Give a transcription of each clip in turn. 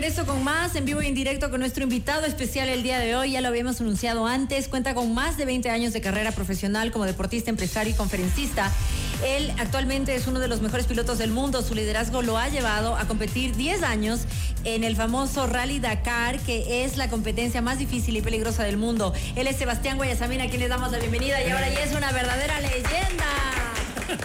regreso con más en vivo y en directo con nuestro invitado especial el día de hoy. Ya lo habíamos anunciado antes. Cuenta con más de 20 años de carrera profesional como deportista, empresario y conferencista. Él actualmente es uno de los mejores pilotos del mundo. Su liderazgo lo ha llevado a competir 10 años en el famoso Rally Dakar, que es la competencia más difícil y peligrosa del mundo. Él es Sebastián Guayasamina, a quien le damos la bienvenida y ahora ya es una verdadera leyenda.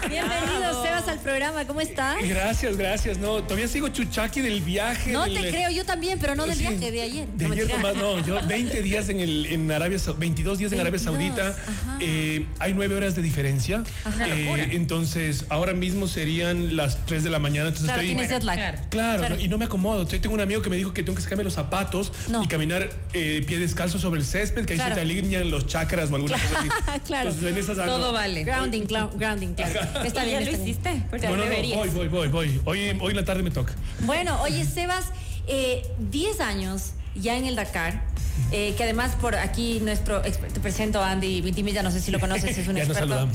Bienvenido, Sebas, al programa. ¿Cómo estás? Gracias, gracias. No, todavía sigo chuchaqui del viaje. No del- te creo, yo también, pero no del Sí. viaje de ayer. De No, ayer nomás, no, yo 20 días en, el, en Arabia Sau- 22 días en Arabia 22, Saudita. Eh, hay nueve horas de diferencia. Ajá. Eh, entonces, ahora mismo serían las 3 de la mañana. Entonces Claro, estoy- tienes jet lag. Claro. Claro, Claro. no, y no me acomodo. Yo tengo un amigo que me dijo que tengo que sacarme los zapatos No. y caminar eh, pie descalzo sobre el césped, que ahí Claro. se te alinean los chakras o alguna cosa así. Claro. Entonces, en esas Todo vale. Grounding, grounding, claro. Está bien, ¿Ya lo hiciste? Bueno, no, voy, voy, voy, voy. Hoy, hoy en la tarde me toca. Bueno, oye, Sebas, eh, 10 años ya en el Dakar. Eh, que además por aquí nuestro te presento a Andy Vintimilla, no sé si lo conoces, es un Ya experto.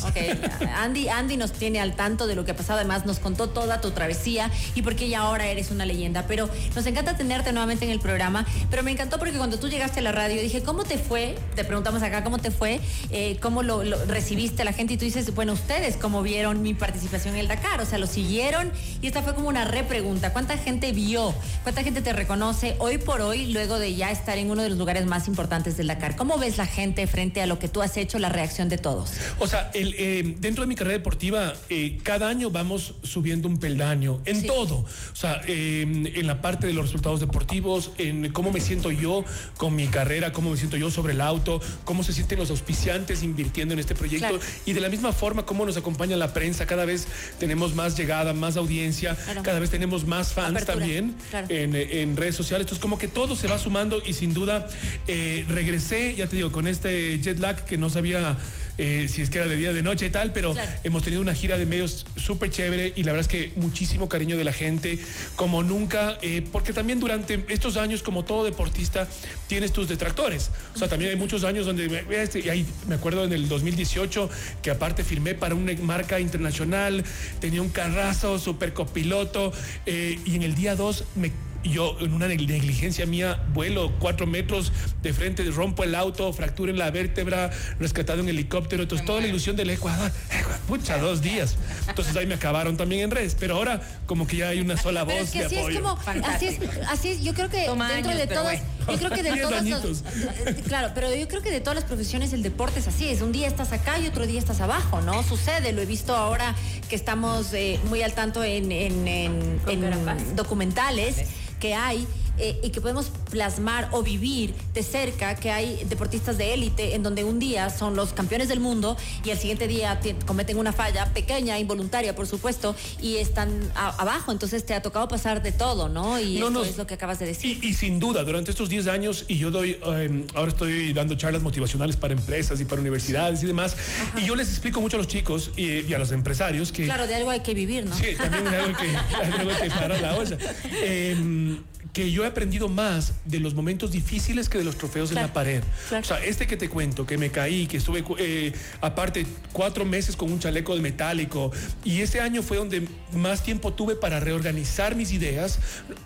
Andy, Andy nos tiene al tanto de lo que ha pasado, además nos contó toda tu travesía y por qué ya ahora eres una leyenda. Pero nos encanta tenerte nuevamente en el programa. Pero me encantó porque cuando tú llegaste a la radio dije, ¿cómo te fue? Te preguntamos acá, ¿cómo te fue? Eh, ¿Cómo lo, lo recibiste a la gente? Y tú dices, bueno, ustedes, ¿cómo vieron mi participación en el Dakar? O sea, lo siguieron y esta fue como una repregunta. ¿Cuánta gente vio? ¿Cuánta gente te reconoce hoy por hoy, luego de ya estar en uno de los lugares más importantes del Dakar? ¿Cómo ves la gente frente a lo que tú has hecho, la reacción de todos? O sea, el, eh, dentro de mi carrera deportiva, eh, cada año vamos subiendo un peldaño en Sí. todo. O sea, eh, en la parte de los resultados deportivos, en cómo me siento yo con mi carrera, cómo me siento yo sobre el auto, cómo se sienten los auspiciantes invirtiendo en este proyecto. Claro. Y de la misma forma, cómo nos acompaña la prensa. Cada vez tenemos más llegada, más audiencia, Claro. cada vez tenemos más fans Apertura, también claro. en, en redes sociales. Entonces, como que todo se va sumando y sin duda eh, regresé, ya te digo, con este jet lag que no sabía eh, si es que era de día, de noche y tal, pero Claro. hemos tenido una gira de medios súper chévere y la verdad es que muchísimo cariño de la gente, como nunca, eh, porque también durante estos años, como todo deportista, tienes tus detractores. O sea, también hay muchos años donde, me- este, y ahí me acuerdo en el 2018, que aparte firmé para una marca internacional, tenía un carrazo, super copiloto, y en el día 2 me yo en una neg- negligencia mía vuelo cuatro metros de frente, rompo el auto, fractura en la vértebra, rescatado en helicóptero, entonces toda la ilusión del Ecuador, Ecuador, pucha, dos días. Entonces ahí me acabaron también en redes, pero ahora como que ya hay una sola voz Pero es que de así es como, así es, así es, yo creo que Toma dentro años, de todas, bueno. yo creo que de todas de- claro, pero yo creo que de todas las profesiones el deporte es así, es un día estás acá y otro día estás abajo, ¿no? Sucede, lo he visto ahora que estamos eh, muy al tanto en, en- en- Con en Carapaz. documentales que hay eh, y que podemos plasmar o vivir de cerca que hay deportistas de élite en donde un día son los campeones del mundo y al siguiente día cometen una falla pequeña, involuntaria, por supuesto, y están abajo. Entonces te ha tocado pasar de todo, ¿no? Y No, esto no, es lo que acabas de decir. Y, y sin duda, durante estos 10 años, y yo doy, eh, ahora estoy dando charlas motivacionales para empresas y para universidades y demás, y yo les explico mucho a los chicos y, y a los empresarios que... Claro, de algo hay que vivir, ¿no? Sí, también es algo que, algo que para la olla. Eh, que yo he aprendido más de los momentos difíciles que de los trofeos Claro, en la pared. claro. O sea, este que te cuento, que me caí, que estuve eh, aparte cuatro meses con un chaleco de metálico, y ese año fue donde más tiempo tuve para reorganizar mis ideas,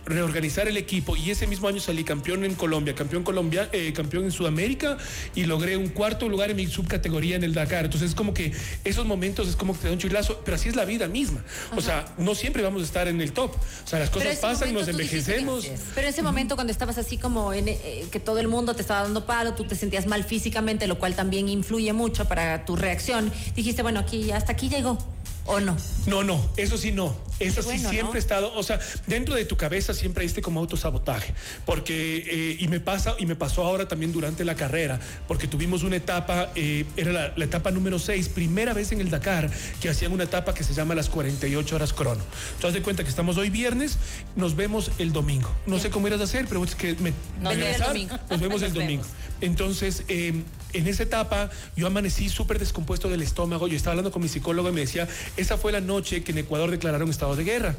reorganizar el equipo, y ese mismo año salí campeón en Colombia, campeón, Colombia, eh, campeón en Sudamérica, y logré un cuarto lugar en mi subcategoría en el Dakar. Entonces es como que esos momentos es como que te da un chulazo, pero así es la vida misma. O sea, no siempre vamos a estar en el top. O sea, las cosas pasan, nos envejecemos. Pero ese momento cuando estabas así como en, eh, que todo el mundo te estaba dando palo, tú te sentías mal físicamente, lo cual también influye mucho para tu reacción, dijiste, bueno, aquí hasta aquí llegó, ¿o no? No, no, eso sí no. Eso sí siempre ¿no? he estado, o sea, dentro de tu cabeza siempre hay este como autosabotaje, porque eh, y me pasa y me pasó ahora también durante la carrera, porque tuvimos una etapa, eh, era la, la etapa número 6, primera vez en el Dakar que hacían una etapa que se llama las 48 horas crono. Tú haz de cuenta que estamos hoy viernes, nos vemos el domingo. No sé cómo irás a hacer, pero es que me Nos vemos el regresar, domingo. Nos vemos el domingo. Entonces, eh, en esa etapa yo amanecí súper descompuesto del estómago. Yo estaba hablando con mi psicólogo y me decía, esa fue la noche que en Ecuador declararon estado de guerra.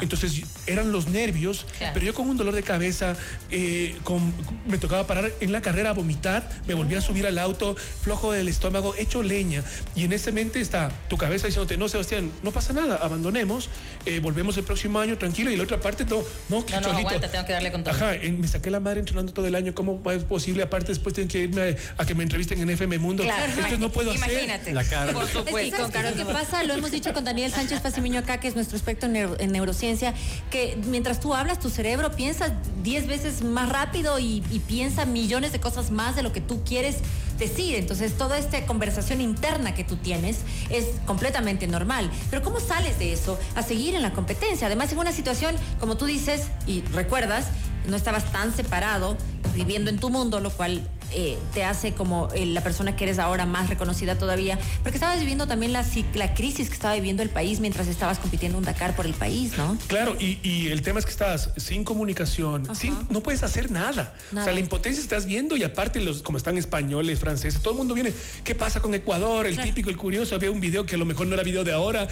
Entonces eran los nervios, pero yo con un dolor de cabeza, eh, con, me tocaba parar en la carrera a vomitar, me volví a subir al auto, flojo del estómago, hecho leña. Y en ese mente está tu cabeza diciéndote, no, Sebastián, no pasa nada, abandonemos, eh, volvemos el próximo año, tranquilo. Y la otra parte, todo, no, no, no aguanta, tengo que darle con todo. Ajá, me saqué la madre entrenando todo el año, ¿cómo es posible? Aparte, después tengo que irme a, que me entrevisten en FM Mundo. Claro, Esto no puedo imagínate. hacer. La cara. Por supuesto. Es que, pasa, lo hemos dicho con Daniel Sánchez Pasimiño acá, que es nuestro experto en, neurociencia, que mientras tú hablas, tu cerebro piensa 10 veces más rápido y, y piensa millones de cosas más de lo que tú quieres decir. Entonces, toda esta conversación interna que tú tienes es completamente normal. Pero ¿cómo sales de eso a seguir en la competencia? Además, en una situación, como tú dices y recuerdas, no estabas tan separado, viviendo en tu mundo, lo cual eh, te hace como eh, la persona que eres ahora más reconocida todavía, porque estabas viviendo también la, la crisis que estaba viviendo el país mientras estabas compitiendo un Dakar por el país, ¿no? Claro, y, el tema es que estás sin comunicación, sin, no puedes hacer nada. O sea, la impotencia estás viendo y aparte los, como están españoles, franceses, todo el mundo viene, ¿qué pasa con Ecuador? El típico, el curioso, había un video que a lo mejor no era video de ahora.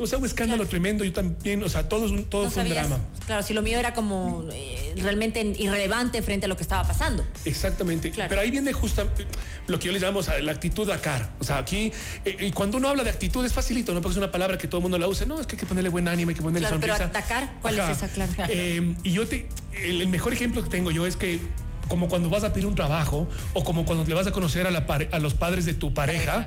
O sea, un escándalo tremendo, yo también, o sea, todo, es un, todo fue un drama. Claro, si lo mío era como eh, realmente irrelevante frente a lo que estaba pasando. Exactamente. Claro ahí viene justo lo que yo le llamo la actitud Dakar. O sea, aquí, eh, y cuando uno habla de actitud es facilito, ¿no? Porque es una palabra que todo el mundo la usa. No, es que hay que ponerle buen ánimo, hay que ponerle sonrisa. Pero Dakar, ¿cuál es esa clave? Eh, y yo te, el, mejor ejemplo que tengo yo es que como cuando vas a pedir un trabajo o como cuando le vas a conocer a, la a los padres de tu pareja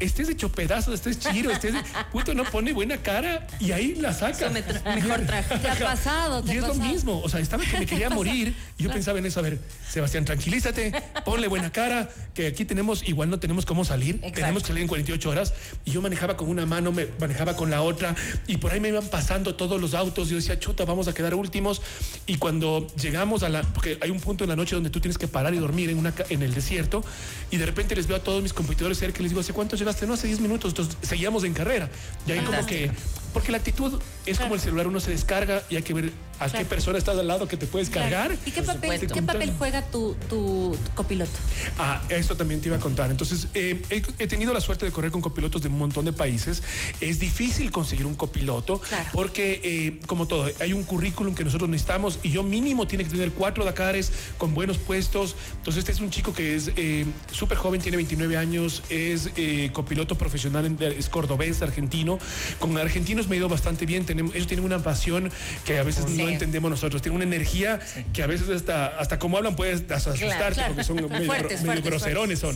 estés hecho pedazos, estés chiro, estés puto, no pone buena cara y ahí la saca. Mejor traje. Te ha pasado, te Y es lo mismo, o sea, estaba que me quería morir y yo pensaba en eso, a ver, Sebastián, tranquilízate, ponle buena cara, que aquí tenemos, igual no tenemos cómo salir, tenemos que salir en 48 horas y yo manejaba con una mano, me manejaba con la otra y por ahí me iban pasando todos los autos, yo decía, chuta, vamos a quedar últimos y cuando llegamos a la, porque hay un punto en la noche donde tú tienes que parar y dormir en, una, en el desierto y de repente les veo a todos mis competidores cerca y les digo, ¿hace cuánto llegaste? No, hace 10 minutos, entonces seguíamos en carrera. Y ahí como que porque la actitud es como el celular, uno se descarga y hay que ver a qué persona estás al lado que te puedes cargar. ¿Y qué papel, ¿qué papel juega tu, tu, copiloto? Ah, esto también te iba a contar. Entonces, eh, he, tenido la suerte de correr con copilotos de un montón de países. Es difícil conseguir un copiloto porque, eh, como todo, hay un currículum que nosotros necesitamos y yo mínimo tiene que tener cuatro Dakares con buenos puestos. Entonces, este es un chico que es eh, súper joven, tiene 29 años, es copiloto profesional, es cordobés, argentino. Con argentinos me ha ido bastante bien. Tenemos, ellos tienen una pasión que a veces no entendemos nosotros. Tienen una energía que a veces hasta, hasta como hablan puedes asustarte porque son medio, groserones. Son.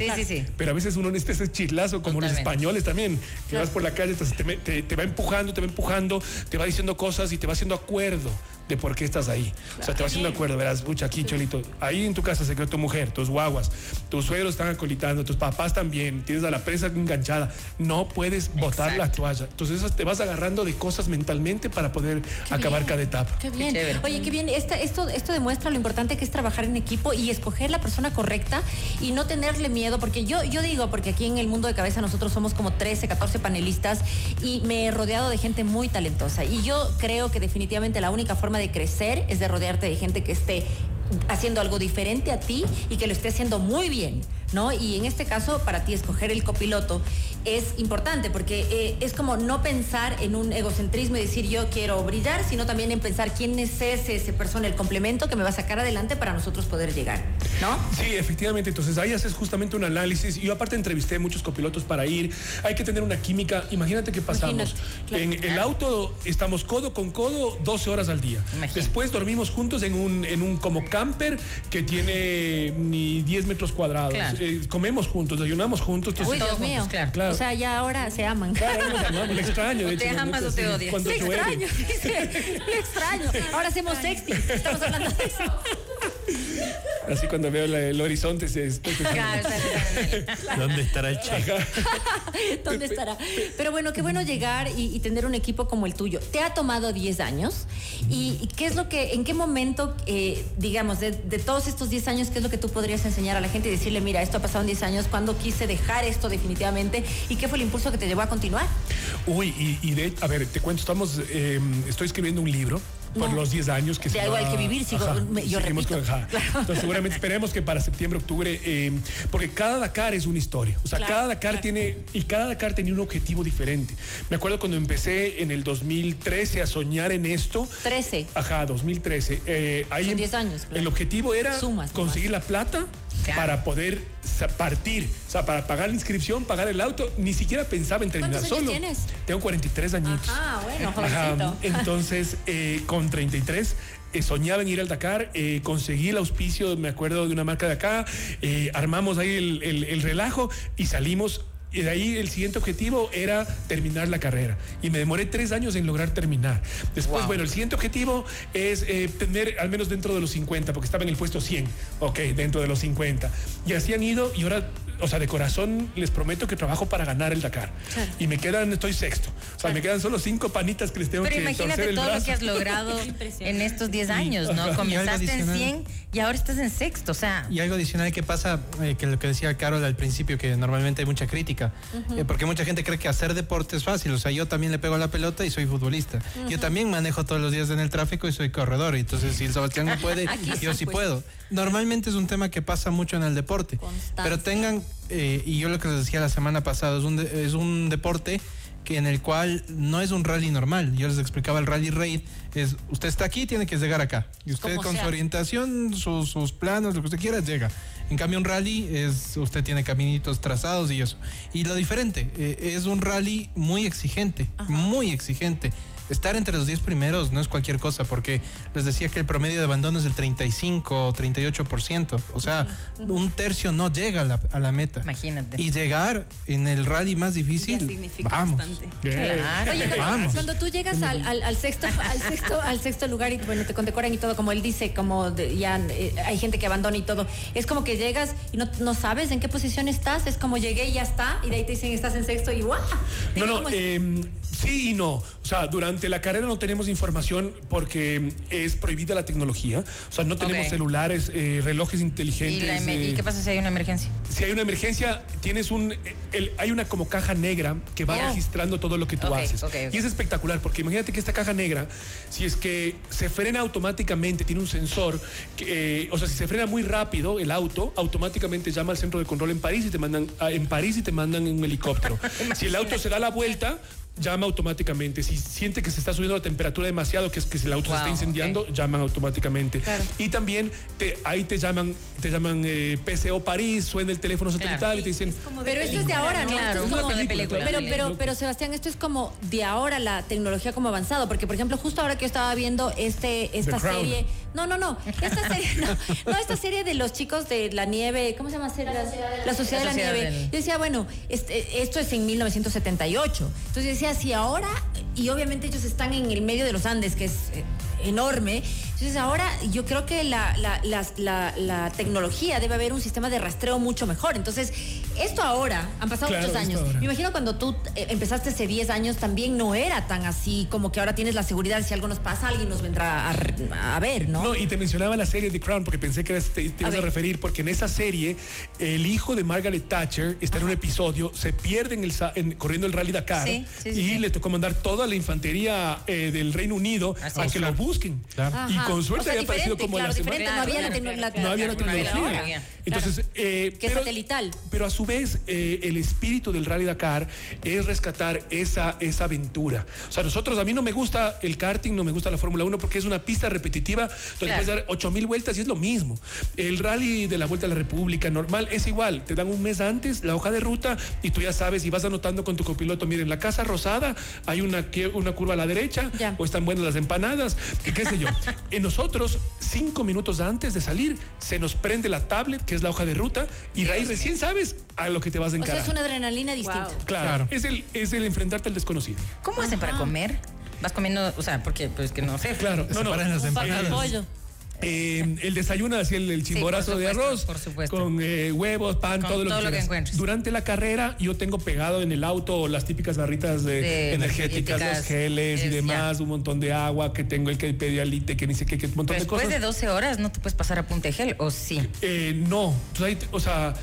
Pero a veces uno necesita ese chislazo como los españoles también. Que vas por la calle, te, te va empujando, te va empujando, te va diciendo cosas y te va haciendo acuerdo de por qué estás ahí. O sea, te vas haciendo acuerdo, verás, pucha, aquí, Cholito, ahí en tu casa se quedó tu mujer, tus guaguas, tus suegros están acolitando, tus papás también, tienes a la presa enganchada, no puedes botar la toalla. Entonces te vas agarrando de cosas mentalmente para poder acabar cada etapa. Qué bien. Oye, qué bien. esto, esto demuestra lo importante que es trabajar en equipo y escoger la persona correcta y no tenerle miedo, porque yo, yo digo, porque aquí en el mundo de cabeza nosotros somos como 13, 14 panelistas y me he rodeado de gente muy talentosa y yo creo que definitivamente la única forma de crecer es de rodearte de gente que esté haciendo algo diferente a ti y que lo esté haciendo muy bien. ¿no? Y en este caso, para ti escoger el copiloto es importante porque eh, es como no pensar en un egocentrismo y decir yo quiero brillar, sino también en pensar quién es ese, ese persona, el complemento que me va a sacar adelante para nosotros poder llegar, ¿no? Sí, efectivamente. Entonces ahí haces justamente un análisis. Yo aparte entrevisté muchos copilotos para ir. Hay que tener una química. Imagínate que pasamos. En el auto estamos codo con codo 12 horas al día. Después dormimos juntos en un, en un como camper que tiene ni 10 metros cuadrados. Eh, comemos juntos, desayunamos juntos. Uy, Dios mío. claro. O sea, ya ahora se aman. Claro, me extraño. De hecho, ¿Te amas o te odias? Cuando extraño, dice. extraño. Ahora hacemos sexting. Estamos hablando de eso. Así cuando veo el horizonte se ¿Dónde estará el chico? ¿Dónde estará? Pero bueno, qué bueno llegar y, tener un equipo como el tuyo. Te ha tomado 10 años y, qué es lo que, en qué momento, eh, digamos, de, todos estos 10 años, qué es lo que tú podrías enseñar a la gente y decirle, mira, esto ha pasado en 10 años, ¿cuándo quise dejar esto definitivamente y qué fue el impulso que te llevó a continuar? Uy, y, de, a ver, te cuento, estamos, em, estoy escribiendo un libro por los 10 años que de algo hay que vivir, sigo, yo repito. Entonces seguramente esperemos que para septiembre, octubre, eh, porque cada Dakar es una historia. O sea, cada Dakar tiene, y cada Dakar tenía un objetivo diferente. Me acuerdo cuando empecé en el 2013 a soñar en esto. 13. Ajá, 2013. Eh, ahí Son 10 años. El objetivo era conseguir la plata para poder partir, o sea, para pagar la inscripción, pagar el auto, ni siquiera pensaba en terminar ¿Cuántos solo. tienes? Tengo 43 añitos. Ah, bueno, jovencito. entonces, eh, con 33 eh, soñaba en ir al Dakar, eh, conseguí el auspicio, me acuerdo de una marca de acá, armamos ahí el, relajo y salimos y de ahí el siguiente objetivo era terminar la carrera. Y me demoré tres años en lograr terminar. Después, bueno, el siguiente objetivo es tener al menos dentro de los 50, porque estaba en el puesto 100. Ok, dentro de los 50. Y así han ido y ahora o sea, de corazón les prometo que trabajo para ganar el Dakar. Y me quedan, estoy sexto. O sea, me quedan solo cinco panitas que les tengo Pero que imagínate el todo lo que has logrado en estos 10 años, ¿no? Comenzaste en 100 y ahora estás en sexto, o sea. Y algo adicional que pasa, eh, que lo que decía Carol al principio, que normalmente hay mucha crítica, eh, porque mucha gente cree que hacer deporte es fácil. O sea, yo también le pego a la pelota y soy futbolista. Yo también manejo todos los días en el tráfico y soy corredor. Entonces, si el Sebastián no puede, yo sí pues. puedo. Normalmente es un tema que pasa mucho en el deporte. Pero tengan, eh, y yo lo que les decía la semana pasada, es un, es un deporte que en el cual no es un rally normal. Yo les explicaba el rally raid, es usted está aquí, tiene que llegar acá. Y usted con su orientación, sus, planos, lo que usted quiera, llega. En cambio, un rally es, usted tiene caminitos trazados y eso. Y lo diferente, eh, es un rally muy exigente, muy exigente estar entre los 10 primeros no es cualquier cosa, porque les decía que el promedio de abandono es del 35 o 38%. O sea, un tercio no llega a la, a la, meta. Imagínate. Y llegar en el rally más difícil, vamos. Oye, vamos. cuando tú llegas al, al, sexto, al, sexto, al sexto lugar y bueno, te condecoran y todo, como él dice, como ya eh, hay gente que abandona y todo, es como que llegas y no, no, sabes en qué posición estás, es como llegué y ya está, y de ahí te dicen estás en sexto y ¡guau! No, no, eh, sí y no. O sea, durante la carrera no tenemos información porque es prohibida la tecnología. O sea, no tenemos celulares, eh, relojes inteligentes. ¿Y, ¿Y, qué pasa si hay una emergencia? Si hay una emergencia, tienes un. hay una como caja negra que va registrando todo lo que tú haces. y es espectacular porque imagínate que esta caja negra, si es que se frena automáticamente, tiene un sensor, que, eh, o sea, si se frena muy rápido el auto, automáticamente llama al centro de control en París y te mandan en París y te mandan en un helicóptero. si el auto se da la vuelta, llama automáticamente. Si siente que se está subiendo la temperatura demasiado, que es que el auto se está incendiando, llaman automáticamente. Y también te, ahí te llaman, te llaman eh, PCO París, suena el teléfono satelital y te dicen. pero esto es de ahora, ¿no? Claro, es como de película. Pero, pero, pero Sebastián, esto es como de ahora la tecnología como avanzado, porque por ejemplo, justo ahora que yo estaba viendo este, esta serie. No, no, no. Esta serie, no, esta serie de los chicos de la nieve, ¿cómo se llama? La, Sociedad de la, Nieve. Yo decía, bueno, este, esto es en 1978. Entonces decía, si ahora, y obviamente ellos están en el medio de los Andes, que es eh, enorme, entonces ahora yo creo que la, la, tecnología debe haber un sistema de rastreo mucho mejor. Entonces, esto ahora, han pasado muchos años. Me imagino cuando tú eh, empezaste hace 10 años también no era tan así como que ahora tienes la seguridad, si algo nos pasa, alguien nos vendrá a, ver, ¿no? No, y te mencionaba la serie The Crown porque pensé que te, ibas a, referir, porque en esa serie el hijo de Margaret Thatcher está en un episodio, se pierde en el, corriendo el Rally Dakar y le tocó mandar toda la infantería eh, del Reino Unido a que lo busquen. Y con suerte había aparecido como la semana. No había la, tecnología. No había la tecnología. Entonces, eh, que pero, satelital. Pero a su vez, eh, el espíritu del Rally Dakar es rescatar esa, esa aventura. O sea, nosotros, a mí no me gusta el karting, no me gusta la Fórmula 1 porque es una pista repetitiva donde puedes dar 8 mil vueltas y es lo mismo. El rally de la Vuelta a la República normal es igual. Te dan un mes antes la hoja de ruta y tú ya sabes y vas anotando con tu copiloto, miren, la Casa Rosada hay una, una curva a la derecha o están buenas las empanadas, que qué sé yo. en nosotros, cinco minutos antes de salir, se nos prende la tablet, que es la hoja de ruta, y de ahí recién sabes a lo que te vas a encarar. O sea, es una adrenalina distinta. Claro, Es, el, es el enfrentarte al desconocido. ¿Cómo hacen para comer? Vas comiendo, o sea, porque pues que no sé. Claro, no, no. Las empanadas. Eh, el desayuno, así el, chimborazo de arroz con eh, huevos, pan, todo, lo, que, encuentres. Durante la carrera yo tengo pegado en el auto las típicas barritas de, energéticas, los geles y demás, un montón de agua que tengo el que pedialite, que ni sé qué, un montón de cosas. Después de 12 horas no te puedes pasar a punta de gel, ¿o sí? Eh, no, o sea,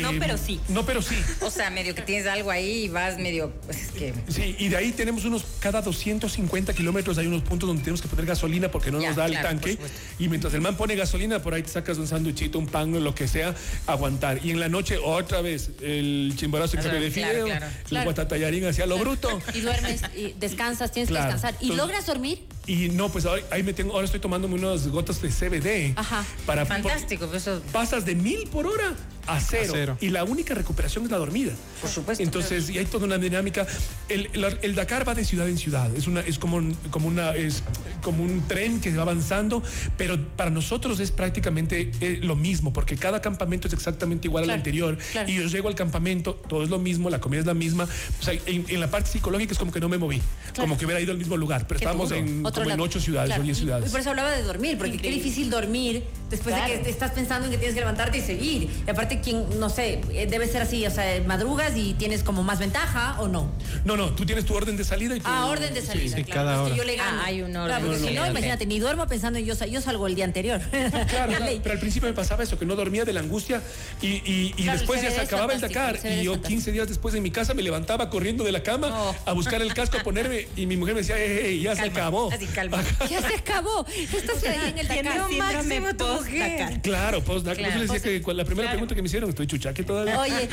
no, Eh, pero sí. No, pero sí. O sea, medio que tienes algo ahí y vas medio. pues, Es que. Sí, y de ahí tenemos unos, cada 250 kilómetros hay unos puntos donde tenemos que poner gasolina porque no Ya, nos da claro, el por tanque. Y mientras el man pone gasolina, por ahí te sacas un sándwichito, un pan, lo que sea, aguantar. Y en la noche, otra vez, el chimborazo que Claro, de fideo, claro. el Claro. guatatallarín hacia lo bruto. Y duermes, y descansas, tienes Claro. que descansar. ¿Y Entonces- logras dormir? Y no, pues ahora, ahí me tengo, ahora estoy tomándome unas gotas de CBD. Ajá. Para, Fantástico, pues eso. pasas de mil por hora a cero, A cero. Y la única recuperación es la dormida. Por supuesto. Entonces, y hay toda una dinámica. El, el- el Dakar va de ciudad en ciudad. Es una, es como un, como una, es como un tren que va avanzando, pero para nosotros es prácticamente eh, lo mismo, porque cada campamento es exactamente igual al anterior. claro. Y yo llego al campamento, todo es lo mismo, la comida es la misma. O sea, en, en la parte psicológica es como que no me moví, como que hubiera ido al mismo lugar, pero estábamos en, como en ocho ciudades Claro. o diez ciudades. Y por eso hablaba de dormir, porque qué difícil dormir después de que estás pensando en que tienes que levantarte y seguir. Y aparte, quien, no sé, eh, debe ser así, o sea, madrugas y tienes como más ventaja o no. No, no, tú tienes tu orden de salida y tu... Ah, orden de salida. sí, claro, cada es que hora. yo le gano. Ah, hay un orden. Claro, porque No, si no, imagínate, ni duermo pensando en yo, yo salgo el día anterior. Claro, claro, pero al principio me pasaba eso, que no dormía de la angustia y, y- y Claro, después ya se acababa el Dakar el y yo fantástico. 15 días después en mi casa me levantaba corriendo de la cama Oh. a buscar el casco, a ponerme y mi mujer me decía, "Ey, ey, ya se Calma, acabó. Así, calma. ya se acabó. Estás ahí en el Dakar. máximo tu mujer. Claro, pues Claro. yo les decía que la primera Claro. pregunta que me hicieron, estoy chuchaque todavía. Oye,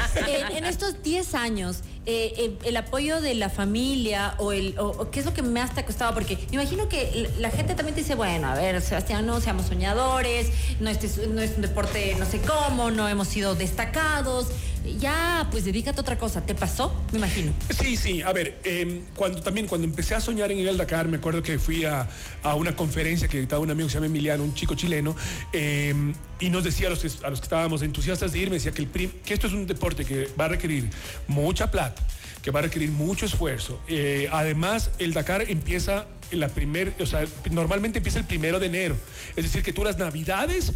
en, estos 10 años, eh, eh, el apoyo de la familia o, el, o, qué es lo que más te ha costado, porque me imagino que la gente también dice, bueno, a ver, Sebastián, no seamos soñadores, no, este es, no es un deporte no sé cómo, no hemos sido destacados, ya, pues dedícate a otra cosa. ¿Te pasó? Me imagino. Sí, sí, a ver, eh, cuando también cuando empecé a soñar en al Dakar, me acuerdo que fui a, a una conferencia que estaba un amigo que se llama Emiliano, un chico chileno, eh, y nos decía a los, que, a los que estábamos entusiastas de ir, me decía que, el prim- que esto es un deporte que va a requerir mucha plata, que va a requerir mucho esfuerzo. Eh, además, el Dakar empieza la primer, o sea, normalmente empieza el primero de enero, es decir, que tú las navidades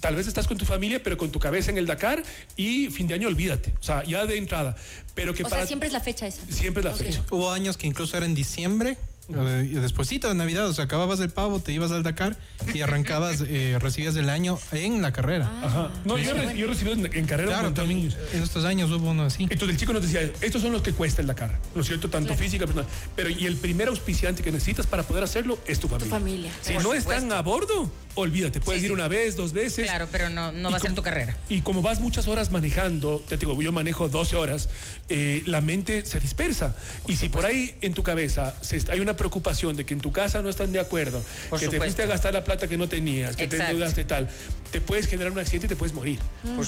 Tal vez estás con tu familia, pero con tu cabeza en el Dakar y fin de año olvídate. O sea, ya de entrada. Pero que O para sea, siempre es la fecha esa. siempre es la fecha. Hubo años que incluso era en diciembre, despuésito de Navidad, o sea, acababas el pavo, te ibas al Dakar y arrancabas, eh, recibías el año en la carrera. Ajá. No, yo, re- yo he recibido en, en carrera claro, también en estos años hubo uno así. Entonces el chico nos decía, estos son los que cuesta el Dakar, ¿no es cierto? Tanto física, personal. Pero y el primer auspiciante que necesitas para poder hacerlo es tu familia. familia. Si Por no supuesto. están a bordo, olvídate, puedes Sí, ir sí. una vez, dos veces. Claro, pero no, no va a ser tu carrera. Y como vas muchas horas manejando, te digo, yo manejo 12 horas, eh, la mente se dispersa. Y si por ahí en tu cabeza se está- hay una preocupación de que en tu casa no están de acuerdo, Por que te fuiste a gastar la plata que no tenías, que te endeudaste tal, te puedes generar un accidente y te puedes morir.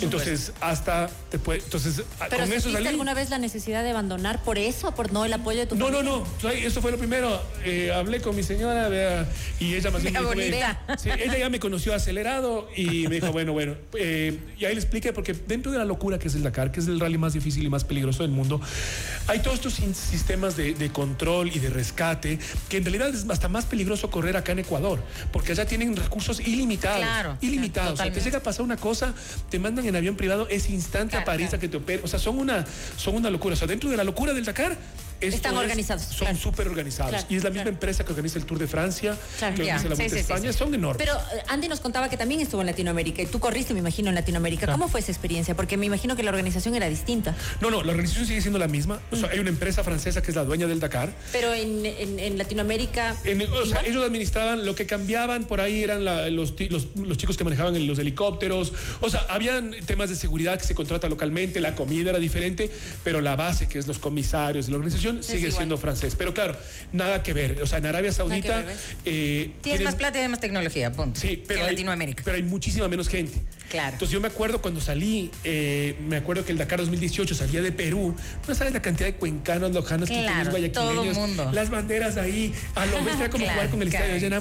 Entonces, hasta te puede, entonces, ¿Pero con eso salí. alguna vez la necesidad de abandonar por eso, por no el apoyo de tu No, no, familia? no. Eso fue lo primero. Eh, hablé con mi señora vea, y ella más bien me dijo, ella ya me conoció acelerado y me dijo, bueno, bueno. eh, y ahí le expliqué, porque dentro de la locura que es el Dakar, que es el rally más difícil y más peligroso del mundo, hay todos estos sistemas de, de control y de rescate, que en realidad es hasta más peligroso correr acá en Ecuador, porque allá tienen recursos ilimitados. Claro, ilimitados. O sea, te llega a pasar una cosa, te mandan en avión privado ese instante Claro, a París a que te operen. O sea, son una, son una locura. O sea, dentro de la locura del Dakar, Están es- organizados, Son claro. súper organizados. Claro, y es la misma claro. empresa que organiza el Tour de Francia, que organiza la Vuelta sí, sí, España. sí. Son enormes. Pero eh, Andy nos contaba que también estuvo en Latinoamérica y tú corriste, me imagino, en Latinoamérica. ¿Cómo fue esa experiencia? Porque me imagino que la organización era distinta. No, no, la organización sigue siendo la misma. O sea, hay una empresa francesa que es la dueña del Dakar. Pero en, en- en Latinoamérica. En- o sea, ellos administraban, lo que cambiaban por ahí eran la- los, los, los chicos que manejaban los helicópteros. O sea, habían temas de seguridad que se contrata localmente, la comida era diferente, pero la base, que es los comisarios de la organización, sigue igual. siendo francés. Pero claro, nada que ver. O sea, en Arabia Saudita. ver, eh, Tienes tienen- más plata y hay más tecnología, punto. Sí, que pero en hay, Latinoamérica. pero hay muchísima menos gente. Claro. Entonces yo me acuerdo cuando salí, eh, me acuerdo que el Dakar 2018 salía de Perú. No sabes la cantidad de cuencanos, lojanos, Claro, quiteños, guayaquileños. todo mundo. Las banderas ahí. A lo mejor era como Claro, jugar con el claro, estadio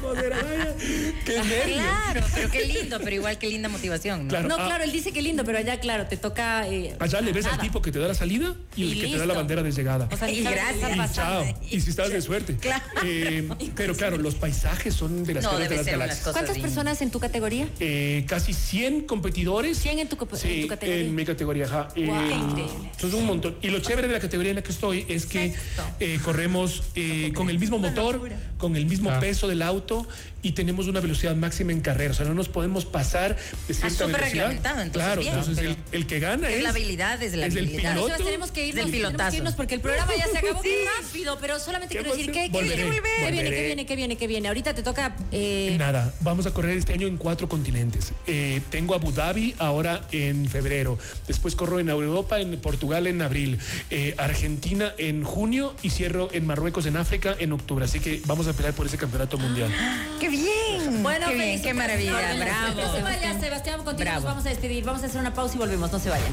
joder, ay, Qué nervios. Claro, pero qué lindo, pero igual qué linda motivación, ¿no? Claro. No, ah. claro, él dice que lindo, pero allá, claro, te toca. eh, Allá le ves al nada. tipo que te da la salida y, Y el que te da listo. la bandera de llegada. O sea, Y gracias. y chao. Y si estás de suerte. Claro. Eh, pero claro, los paisajes son de las No, de las galaxias. cosas ¿Cuántas personas en tu categoría? Eh, casi 100 competidores. 100 en tu, sí, en categoría. En mi categoría, ajá. Wow. Eh, Entonces un montón. Y lo chévere de la categoría en la que estoy es que eh, corremos eh, con el mismo motor, con el mismo Ah. peso del auto y tenemos una velocidad máxima en carrera. O sea, no nos podemos pasar de cierta súper velocidad. entonces, claro, bien, entonces el, el que gana es, Es la habilidad, es la es el habilidad. piloto. Sebas, tenemos que irnos, Del tenemos que pilotazo. irnos porque el programa ya se acabó muy rápido, pero solamente ¿Qué quiero decir que, que volveré, viene, que viene, volveré. que viene, que viene, que viene. Ahorita te toca eh, Nada, vamos a correr este año en cuatro continentes. Eh, tengo Abu Dhabi ahora en febrero. Después corro en Europa, en Portugal en abril. Eh, Argentina en junio y cierro en Marruecos, en África, en octubre. Así que vamos a pelear por ese campeonato mundial. ¡Qué bien! Bueno, qué bien, feliz qué maravilla, bravo. No se vaya, Sebastián, contigo Bravo. nos vamos a despedir. Vamos a hacer una pausa y volvemos. No se vayan.